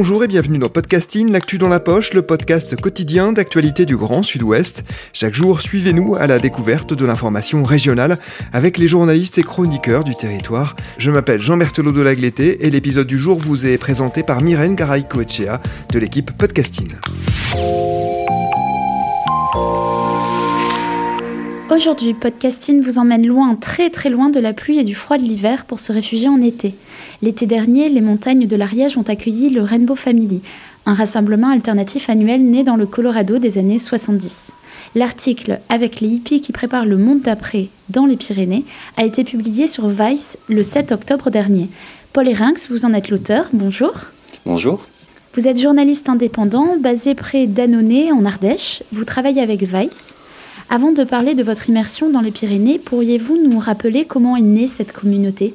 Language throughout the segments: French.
Bonjour et bienvenue dans Podcasting, l'actu dans la poche, le podcast quotidien d'actualité du Grand Sud-Ouest. Chaque jour, suivez-nous à la découverte de l'information régionale avec les journalistes et chroniqueurs du territoire. Je m'appelle Jean Berthelot de Lagleté et l'épisode du jour vous est présenté par Myrène Garay-Coechea de l'équipe Podcasting. Aujourd'hui, Podcasting vous emmène loin, très très loin de la pluie et du froid de l'hiver pour se réfugier en été. L'été dernier, les montagnes de l'Ariège ont accueilli le Rainbow Family, un rassemblement alternatif annuel né dans le Colorado des années 70. L'article Avec les hippies qui préparent le monde d'après dans les Pyrénées a été publié sur Vice le 7 octobre dernier. Paul Erinx, vous en êtes l'auteur. Bonjour. Bonjour. Vous êtes journaliste indépendant basé près d'Annonay en Ardèche. Vous travaillez avec Vice. Avant de parler de votre immersion dans les Pyrénées, pourriez-vous nous rappeler comment est née cette communauté?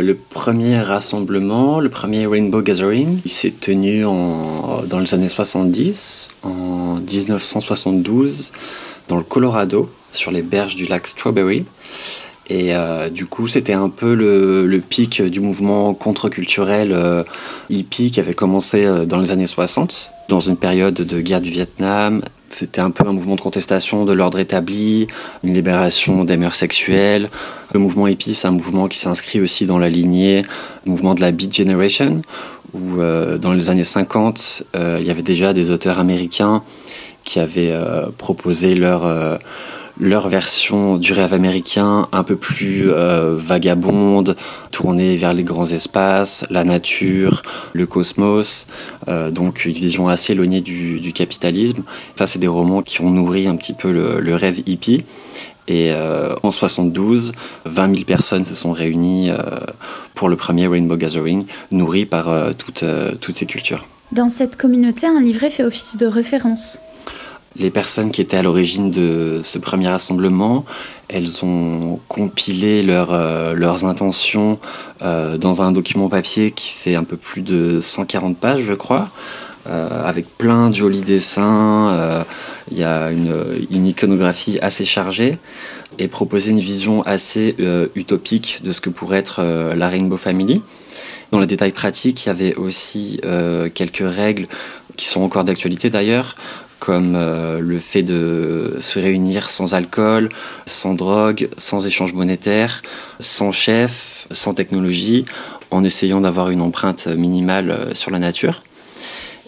Le premier rassemblement, le premier Rainbow Gathering, il s'est tenu en, dans les années 70, en 1972, dans le Colorado, sur les berges du lac Strawberry. Et euh, du coup, c'était un peu le, pic du mouvement contre-culturel euh, hippie qui avait commencé dans les années 60, dans une période de guerre du Vietnam, c'était un peu un mouvement de contestation de l'ordre établi, une libération des mœurs sexuelles. Le mouvement hippie, c'est un mouvement qui s'inscrit aussi dans la lignée, le mouvement de la Beat Generation, où euh, dans les années 50, euh, il y avait déjà des auteurs américains qui avaient euh, proposé leur leur version du rêve américain un peu plus euh, vagabonde, tournée vers les grands espaces, la nature, le cosmos, euh, donc une vision assez éloignée du, capitalisme. Ça, c'est des romans qui ont nourri un petit peu le, rêve hippie. Et euh, en 72, 20 000 personnes se sont réunies pour le premier Rainbow Gathering, nourri par toutes, toutes ces cultures. Dans cette communauté, un livret fait office de référence les personnes qui étaient à l'origine de ce premier rassemblement, elles ont compilé euh, leurs intentions euh, dans un document papier qui fait un peu plus de 140 pages, je crois, euh, avec plein de jolis dessins. Il y a une, une, iconographie assez chargée et proposer une vision assez utopique de ce que pourrait être la Rainbow Family. Dans les détails pratiques, il y avait aussi quelques règles qui sont encore d'actualité d'ailleurs, comme euh, le fait de se réunir sans alcool, sans drogue, sans échange monétaire, sans chef, sans technologie, en essayant d'avoir une empreinte minimale euh, sur la nature.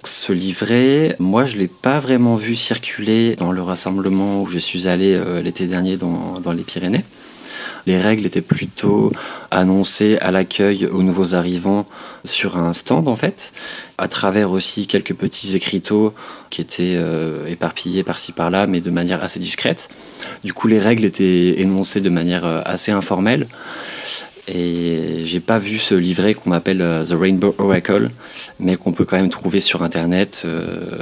Ce livret, moi je ne l'ai pas vraiment vu circuler dans le rassemblement où je suis allé euh, l'été dernier dans, dans les Pyrénées. Les règles étaient plutôt annoncées à l'accueil aux nouveaux arrivants sur un stand en fait, à travers aussi quelques petits écriteaux qui étaient euh, éparpillés par-ci par-là, mais de manière assez discrète. Du coup, les règles étaient énoncées de manière euh, assez informelle. Et j'ai pas vu ce livret qu'on appelle euh, The Rainbow Oracle, mais qu'on peut quand même trouver sur Internet, euh,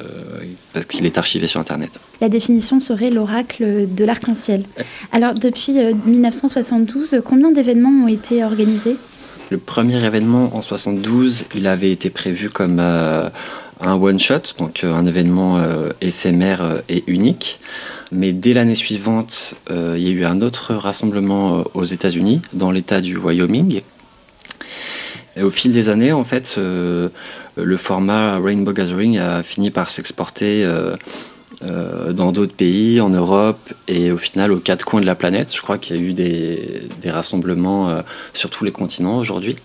parce qu'il est archivé sur Internet. La définition serait l'oracle de l'arc-en-ciel. Alors, depuis 1972, euh, combien d'événements ont été organisés? Le premier événement en 72, il avait été prévu comme un one-shot, donc un événement éphémère et unique. Mais dès l'année suivante, euh, il y a eu un autre rassemblement euh, aux États-Unis, dans l'État du Wyoming. Et au fil des années, en fait, euh, le format Rainbow Gathering a fini par s'exporter dans d'autres pays, en Europe et au final aux quatre coins de la planète. Je crois qu'il y a eu des, des rassemblements sur tous les continents aujourd'hui.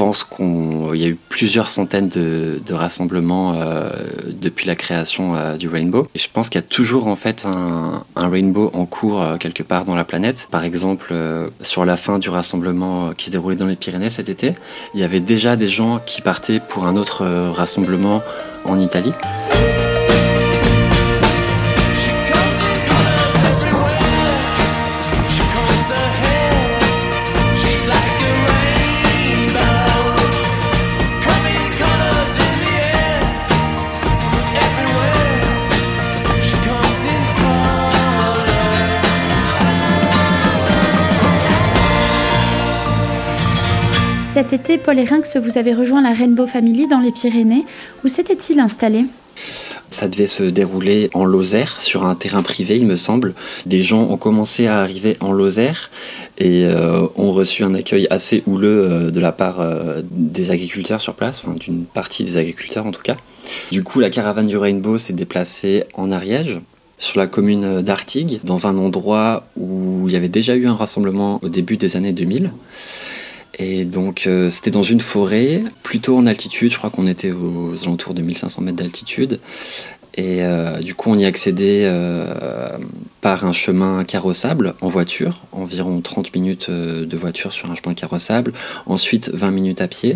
Je pense qu'il y a eu plusieurs centaines de, rassemblements euh, depuis la création euh, du Rainbow. Je pense qu'il y a toujours en fait un, Rainbow en cours euh, quelque part dans la planète. Par exemple, sur la fin du rassemblement qui se déroulait dans les Pyrénées cet été, il y avait déjà des gens qui partaient pour un autre rassemblement en Italie. Cet été, Paul Erinx, vous avez rejoint la Rainbow Family dans les Pyrénées. Où s'était-il installé? Ça devait se dérouler en Lozère, sur un terrain privé, il me semble. Des gens ont commencé à arriver en Lozère et ont reçu un accueil assez houleux de la part des agriculteurs sur place, enfin d'une partie des agriculteurs en tout cas. Du coup, la caravane du Rainbow s'est déplacée en Ariège, sur la commune d'Artigues, dans un endroit où il y avait déjà eu un rassemblement au début des années 2000. Et donc euh, c'était dans une forêt, plutôt en altitude, je crois qu'on était aux alentours de 1500 mètres d'altitude. Et euh, du coup on y accédait euh, par un chemin carrossable en voiture, environ 30 minutes de voiture sur un chemin carrossable, ensuite 20 minutes à pied.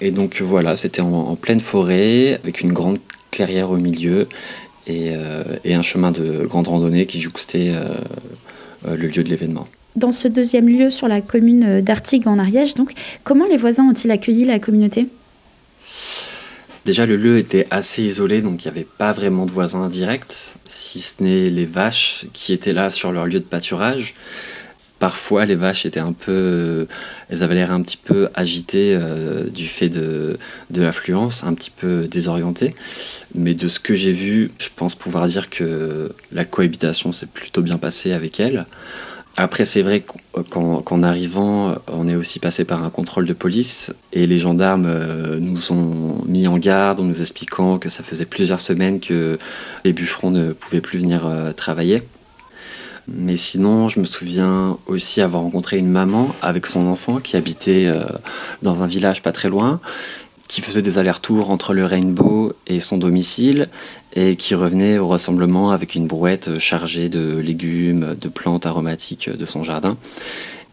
Et donc voilà, c'était en, pleine forêt, avec une grande clairière au milieu et, et un chemin de grande randonnée qui jouxtait le lieu de l'événement dans ce deuxième lieu sur la commune d'Artigues en Ariège. Comment les voisins ont-ils accueilli la communauté? Déjà, le lieu était assez isolé, donc il n'y avait pas vraiment de voisins directs, si ce n'est les vaches qui étaient là sur leur lieu de pâturage. Parfois, les vaches étaient un peu, elles avaient l'air un petit peu agitées euh, du fait de, de l'affluence, un petit peu désorientées. Mais de ce que j'ai vu, je pense pouvoir dire que la cohabitation s'est plutôt bien passée avec elles. Après, c'est vrai qu'en arrivant, on est aussi passé par un contrôle de police et les gendarmes euh, nous ont mis en garde en nous expliquant que ça faisait plusieurs semaines que les bûcherons ne pouvaient plus venir euh, travailler. Mais sinon, je me souviens aussi avoir rencontré une maman avec son enfant qui habitait euh, dans un village pas très loin qui faisait des allers-retours entre le Rainbow et son domicile et qui revenait au rassemblement avec une brouette chargée de légumes, de plantes aromatiques de son jardin.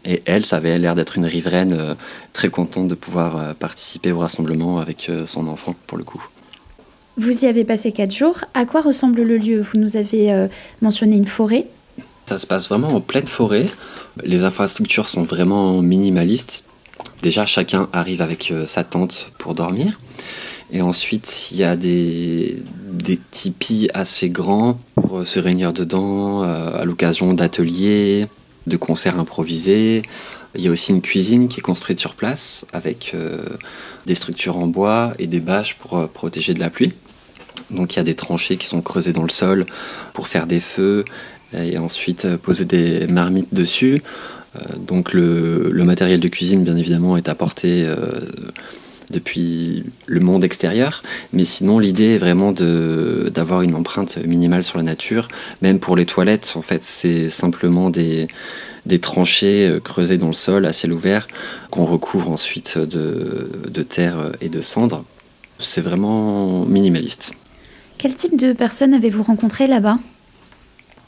Et elle, ça avait l'air d'être une riveraine euh, très contente de pouvoir euh, participer au rassemblement avec euh, son enfant, pour le coup. Vous y avez passé quatre jours. À quoi ressemble le lieu? Vous nous avez mentionné une forêt. Ça se passe vraiment en pleine forêt. Les infrastructures sont vraiment minimalistes. Déjà, chacun arrive avec euh, sa tente pour dormir. Et ensuite, il y a des, tipis assez grands pour euh, se réunir dedans euh, à l'occasion d'ateliers, de concerts improvisés. Il y a aussi une cuisine qui est construite sur place avec des structures en bois et des bâches pour protéger de la pluie. Donc il y a des tranchées qui sont creusées dans le sol pour faire des feux et ensuite poser des marmites dessus. Euh, donc le, matériel de cuisine, bien évidemment, est apporté euh, depuis le monde extérieur. Mais sinon, l'idée est vraiment d'avoir une empreinte minimale sur la nature. Même pour les toilettes, en fait, c'est simplement des, des tranchées euh, creusées dans le sol à ciel ouvert qu'on recouvre ensuite de, de, terre et de cendres. C'est vraiment minimaliste. Quel type de personnes avez-vous rencontré là-bas?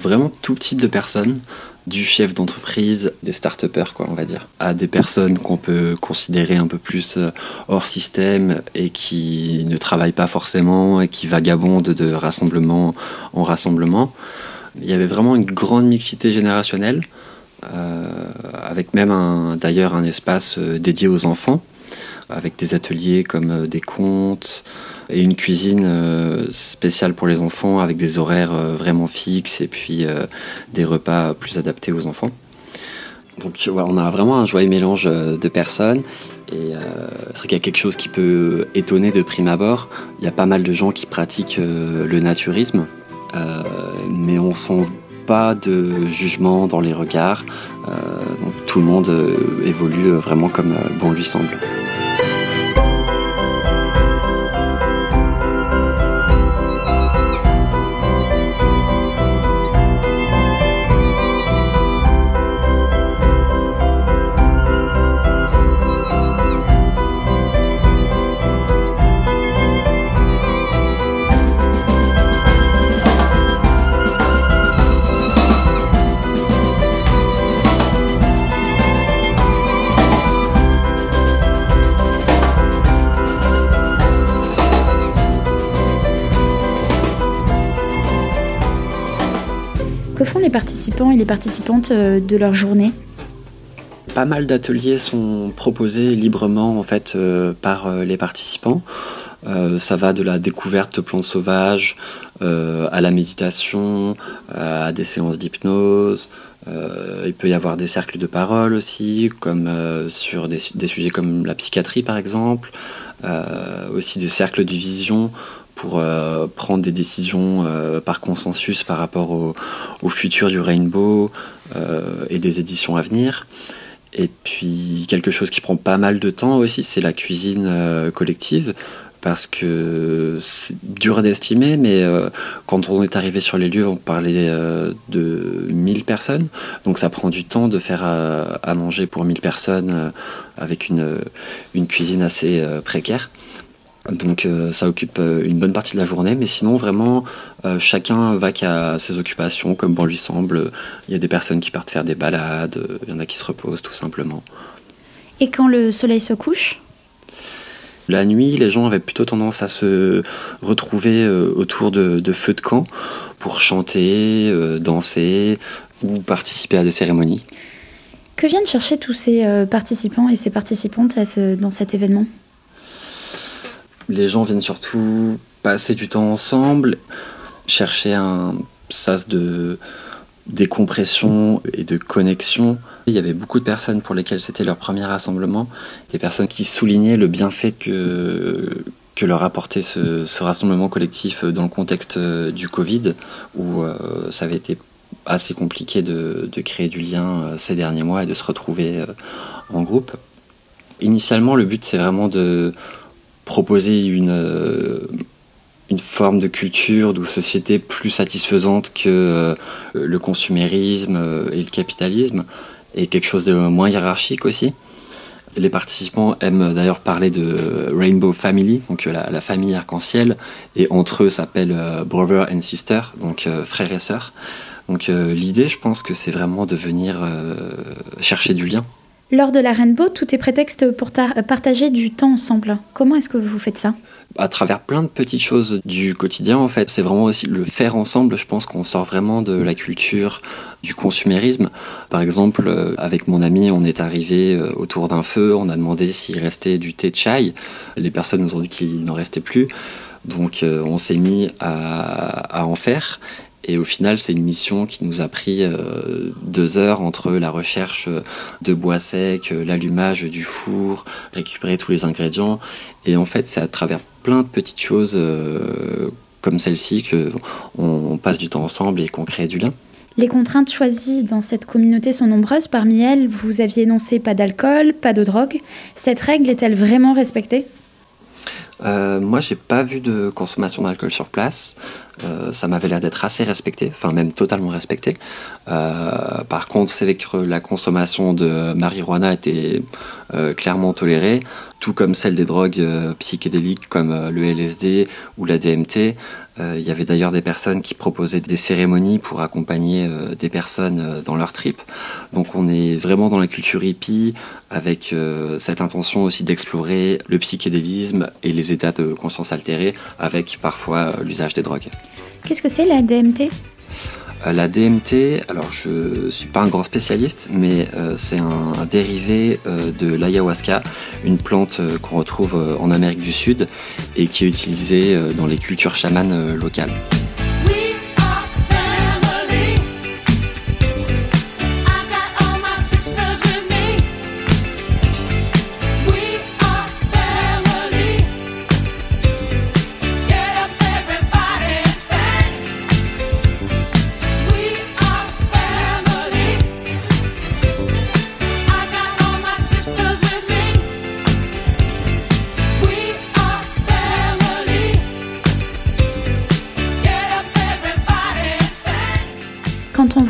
Vraiment tout type de personnes du chef d'entreprise, des start quoi, on va dire, à des personnes qu'on peut considérer un peu plus euh, hors système et qui ne travaillent pas forcément et qui vagabondent de rassemblement en rassemblement. Il y avait vraiment une grande mixité générationnelle, euh, avec même d'ailleurs un espace euh, dédié aux enfants, avec des ateliers comme des contes, et une cuisine euh, spéciale pour les enfants avec des horaires euh, vraiment fixes et puis euh, des repas plus adaptés aux enfants. Donc voilà, on a vraiment un joyeux mélange de personnes et c'est vrai qu'il y a quelque chose qui peut étonner de prime abord. Il y a pas mal de gens qui pratiquent le naturisme, mais on sent pas de jugement dans les regards. donc tout le monde évolue vraiment comme bon lui semble. Les participants et les participantes euh, de leur journée? Pas mal d'ateliers sont proposés librement en fait euh, par euh, les participants. ça va de la découverte de plantes sauvages à la méditation, à des séances d'hypnose. il peut y avoir des cercles de parole aussi, comme sur des, des, sujets comme la psychiatrie par exemple. aussi des cercles de vision pour prendre des décisions par consensus par rapport au, futur du Rainbow et des éditions à venir. Et puis quelque chose qui prend pas mal de temps aussi, c'est la cuisine collective parce que c'est dur d'estimer, mais euh, quand on est arrivé sur les lieux, on parlait euh, de 1000 personnes. Donc ça prend du temps de faire euh, à, manger pour 1000 personnes avec une, une cuisine assez précaire. Donc ça occupe une bonne partie de la journée, mais sinon vraiment chacun va qu'à ses occupations comme bon lui semble. Il y a des personnes qui partent faire des balades, il y en a qui se reposent tout simplement. Et quand le soleil se couche? La nuit, les gens avaient plutôt tendance à se retrouver euh, autour de, feux de camp pour chanter, euh, danser ou participer à des cérémonies. Que viennent chercher tous ces euh, participants et ces participantes dans cet événement? Les gens viennent surtout passer du temps ensemble, chercher un sas de décompression et de connexion il y avait beaucoup de personnes pour lesquelles c'était leur premier rassemblement, des personnes qui soulignaient le bienfait que, que leur apportait ce, rassemblement collectif dans le contexte du Covid, où euh, ça avait été assez compliqué de, de, créer du lien euh, ces derniers mois et de se retrouver euh, en groupe. Initialement, le but, c'est vraiment de proposer une, une forme de culture, de société plus satisfaisante que le consumérisme et le capitalisme et quelque chose de moins hiérarchique aussi. Les participants aiment d'ailleurs parler de Rainbow Family, donc la, famille arc-en-ciel, et entre eux s'appelle euh, Brother and Sister, donc euh, frère et sœur. Donc euh, l'idée, je pense que c'est vraiment de venir chercher du lien. Lors de la Rainbow, tout est prétexte pour partager du temps ensemble. Comment est-ce que vous faites ça? À travers plein de petites choses du quotidien en fait c'est vraiment aussi le faire ensemble. Je pense qu'on sort vraiment de la culture du consumérisme. Par exemple euh, avec mon ami on est arrivé euh, autour d'un feu. On a demandé s'il restait du thé de chai. Les personnes nous ont dit qu'il n'en restait plus. Donc euh, on s'est mis à, à en faire et au final, c'est une mission qui nous a pris euh, deux heures entre la recherche de bois sec, l'allumage du four, récupérer tous les ingrédients. Et en fait, c'est à travers plein de petites choses euh, comme celle-ci qu'on on passe du temps ensemble et qu'on crée du lien. Les contraintes choisies dans cette communauté sont nombreuses. Parmi elles, vous aviez énoncé pas d'alcool, pas de drogue. Cette règle est-elle vraiment respectée? Euh, moi, j'ai pas vu de consommation d'alcool sur place. Euh, ça m'avait l'air d'être assez respecté, enfin même totalement respecté. Euh, par contre, c'est que la consommation de marijuana était clairement tolérée, tout comme celle des drogues psychédéliques comme le LSD ou la DMT. Il y avait d'ailleurs des personnes qui proposaient des cérémonies pour accompagner des personnes dans leur trip. Donc on est vraiment dans la culture hippie avec cette intention aussi d'explorer le psychédélisme et les états de conscience altérés avec parfois l'usage des drogues. Qu'est-ce que c'est la DMT euh, la DMT, alors je suis pas un grand spécialiste, mais euh, c'est un, dérivé euh, de l'ayahuasca, une plante qu'on retrouve en Amérique du Sud et qui est utilisée dans les cultures chamanes locales.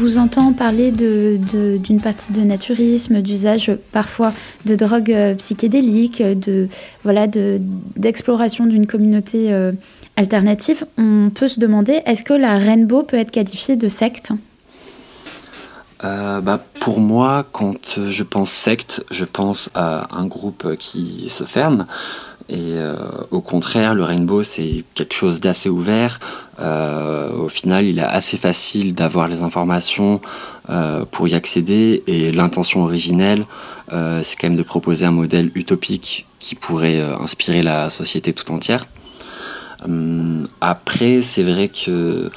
Vous entend parler d'une partie de naturisme, d'usage parfois de drogues euh, psychédéliques, de voilà d'exploration d'une communauté euh, alternative, on peut se demander est-ce que la Rainbow peut être qualifiée de secte? Euh, bah, pour moi, quand je pense secte, je pense à un groupe qui se ferme. Et au contraire, le rainbow, c'est quelque chose d'assez ouvert, euh, au final, il est assez facile d'avoir les informations euh, pour y accéder et l'intention originelle, euh, c'est quand même de proposer un modèle utopique qui pourrait inspirer la société tout entière. Hum, après, c'est vrai que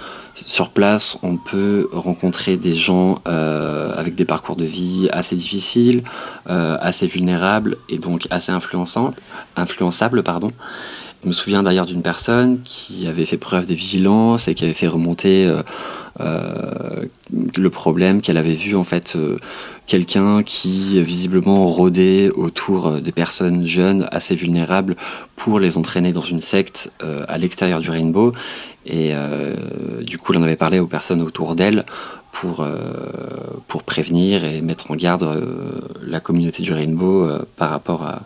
sur place, on peut rencontrer des gens avec des parcours de vie assez difficiles, assez vulnérables et donc assez influençables. Je me souviens d'ailleurs d'une personne qui avait fait preuve de vigilance et qui avait fait remonter euh, euh, le problème qu'elle avait vu en fait euh, quelqu'un qui visiblement rôdait autour des personnes jeunes assez vulnérables pour les entraîner dans une secte à l'extérieur du Rainbow. Et du coup elle en avait parlé aux personnes autour d'elle pour, pour prévenir et mettre en garde la communauté du Rainbow par rapport à,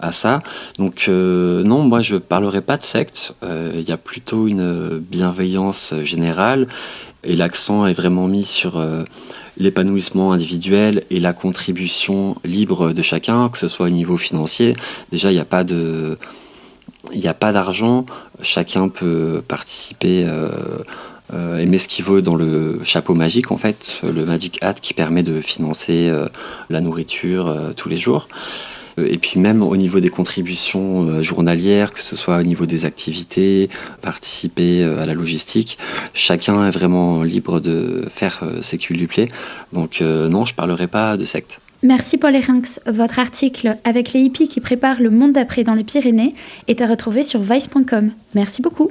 à ça. Donc euh, non, moi je parlerai pas de secte. Euh, il y a plutôt une bienveillance générale et l'accent est vraiment mis sur euh, l'épanouissement individuel et la contribution libre de chacun, que ce soit au niveau financier. Déjà, il n'y a pas de il a pas d'argent, chacun peut participer et met ce qu'il veut dans le chapeau magique en fait, le Magic Hat qui permet de financer la nourriture tous les jours. Euh, et puis même au niveau des contributions euh, journalières, que ce soit au niveau des activités, participer euh, à la logistique, chacun est vraiment libre de faire ce qui lui plaît. Donc non, je parlerai pas de secte. Merci Paul Erinx. Votre article avec les hippies qui préparent le monde d'après dans les Pyrénées est à retrouver sur vice.com. Merci beaucoup.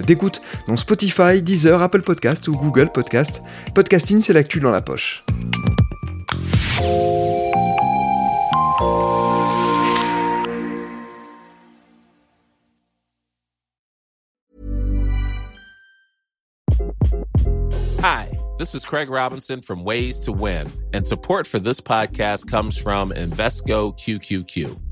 d'écoute, dont Spotify, Deezer, Apple Podcast ou Google Podcast. Podcasting, c'est l'actu dans la poche. Hi. This is Craig Robinson from Ways to Win, and support for this podcast comes from Invesco QQQ.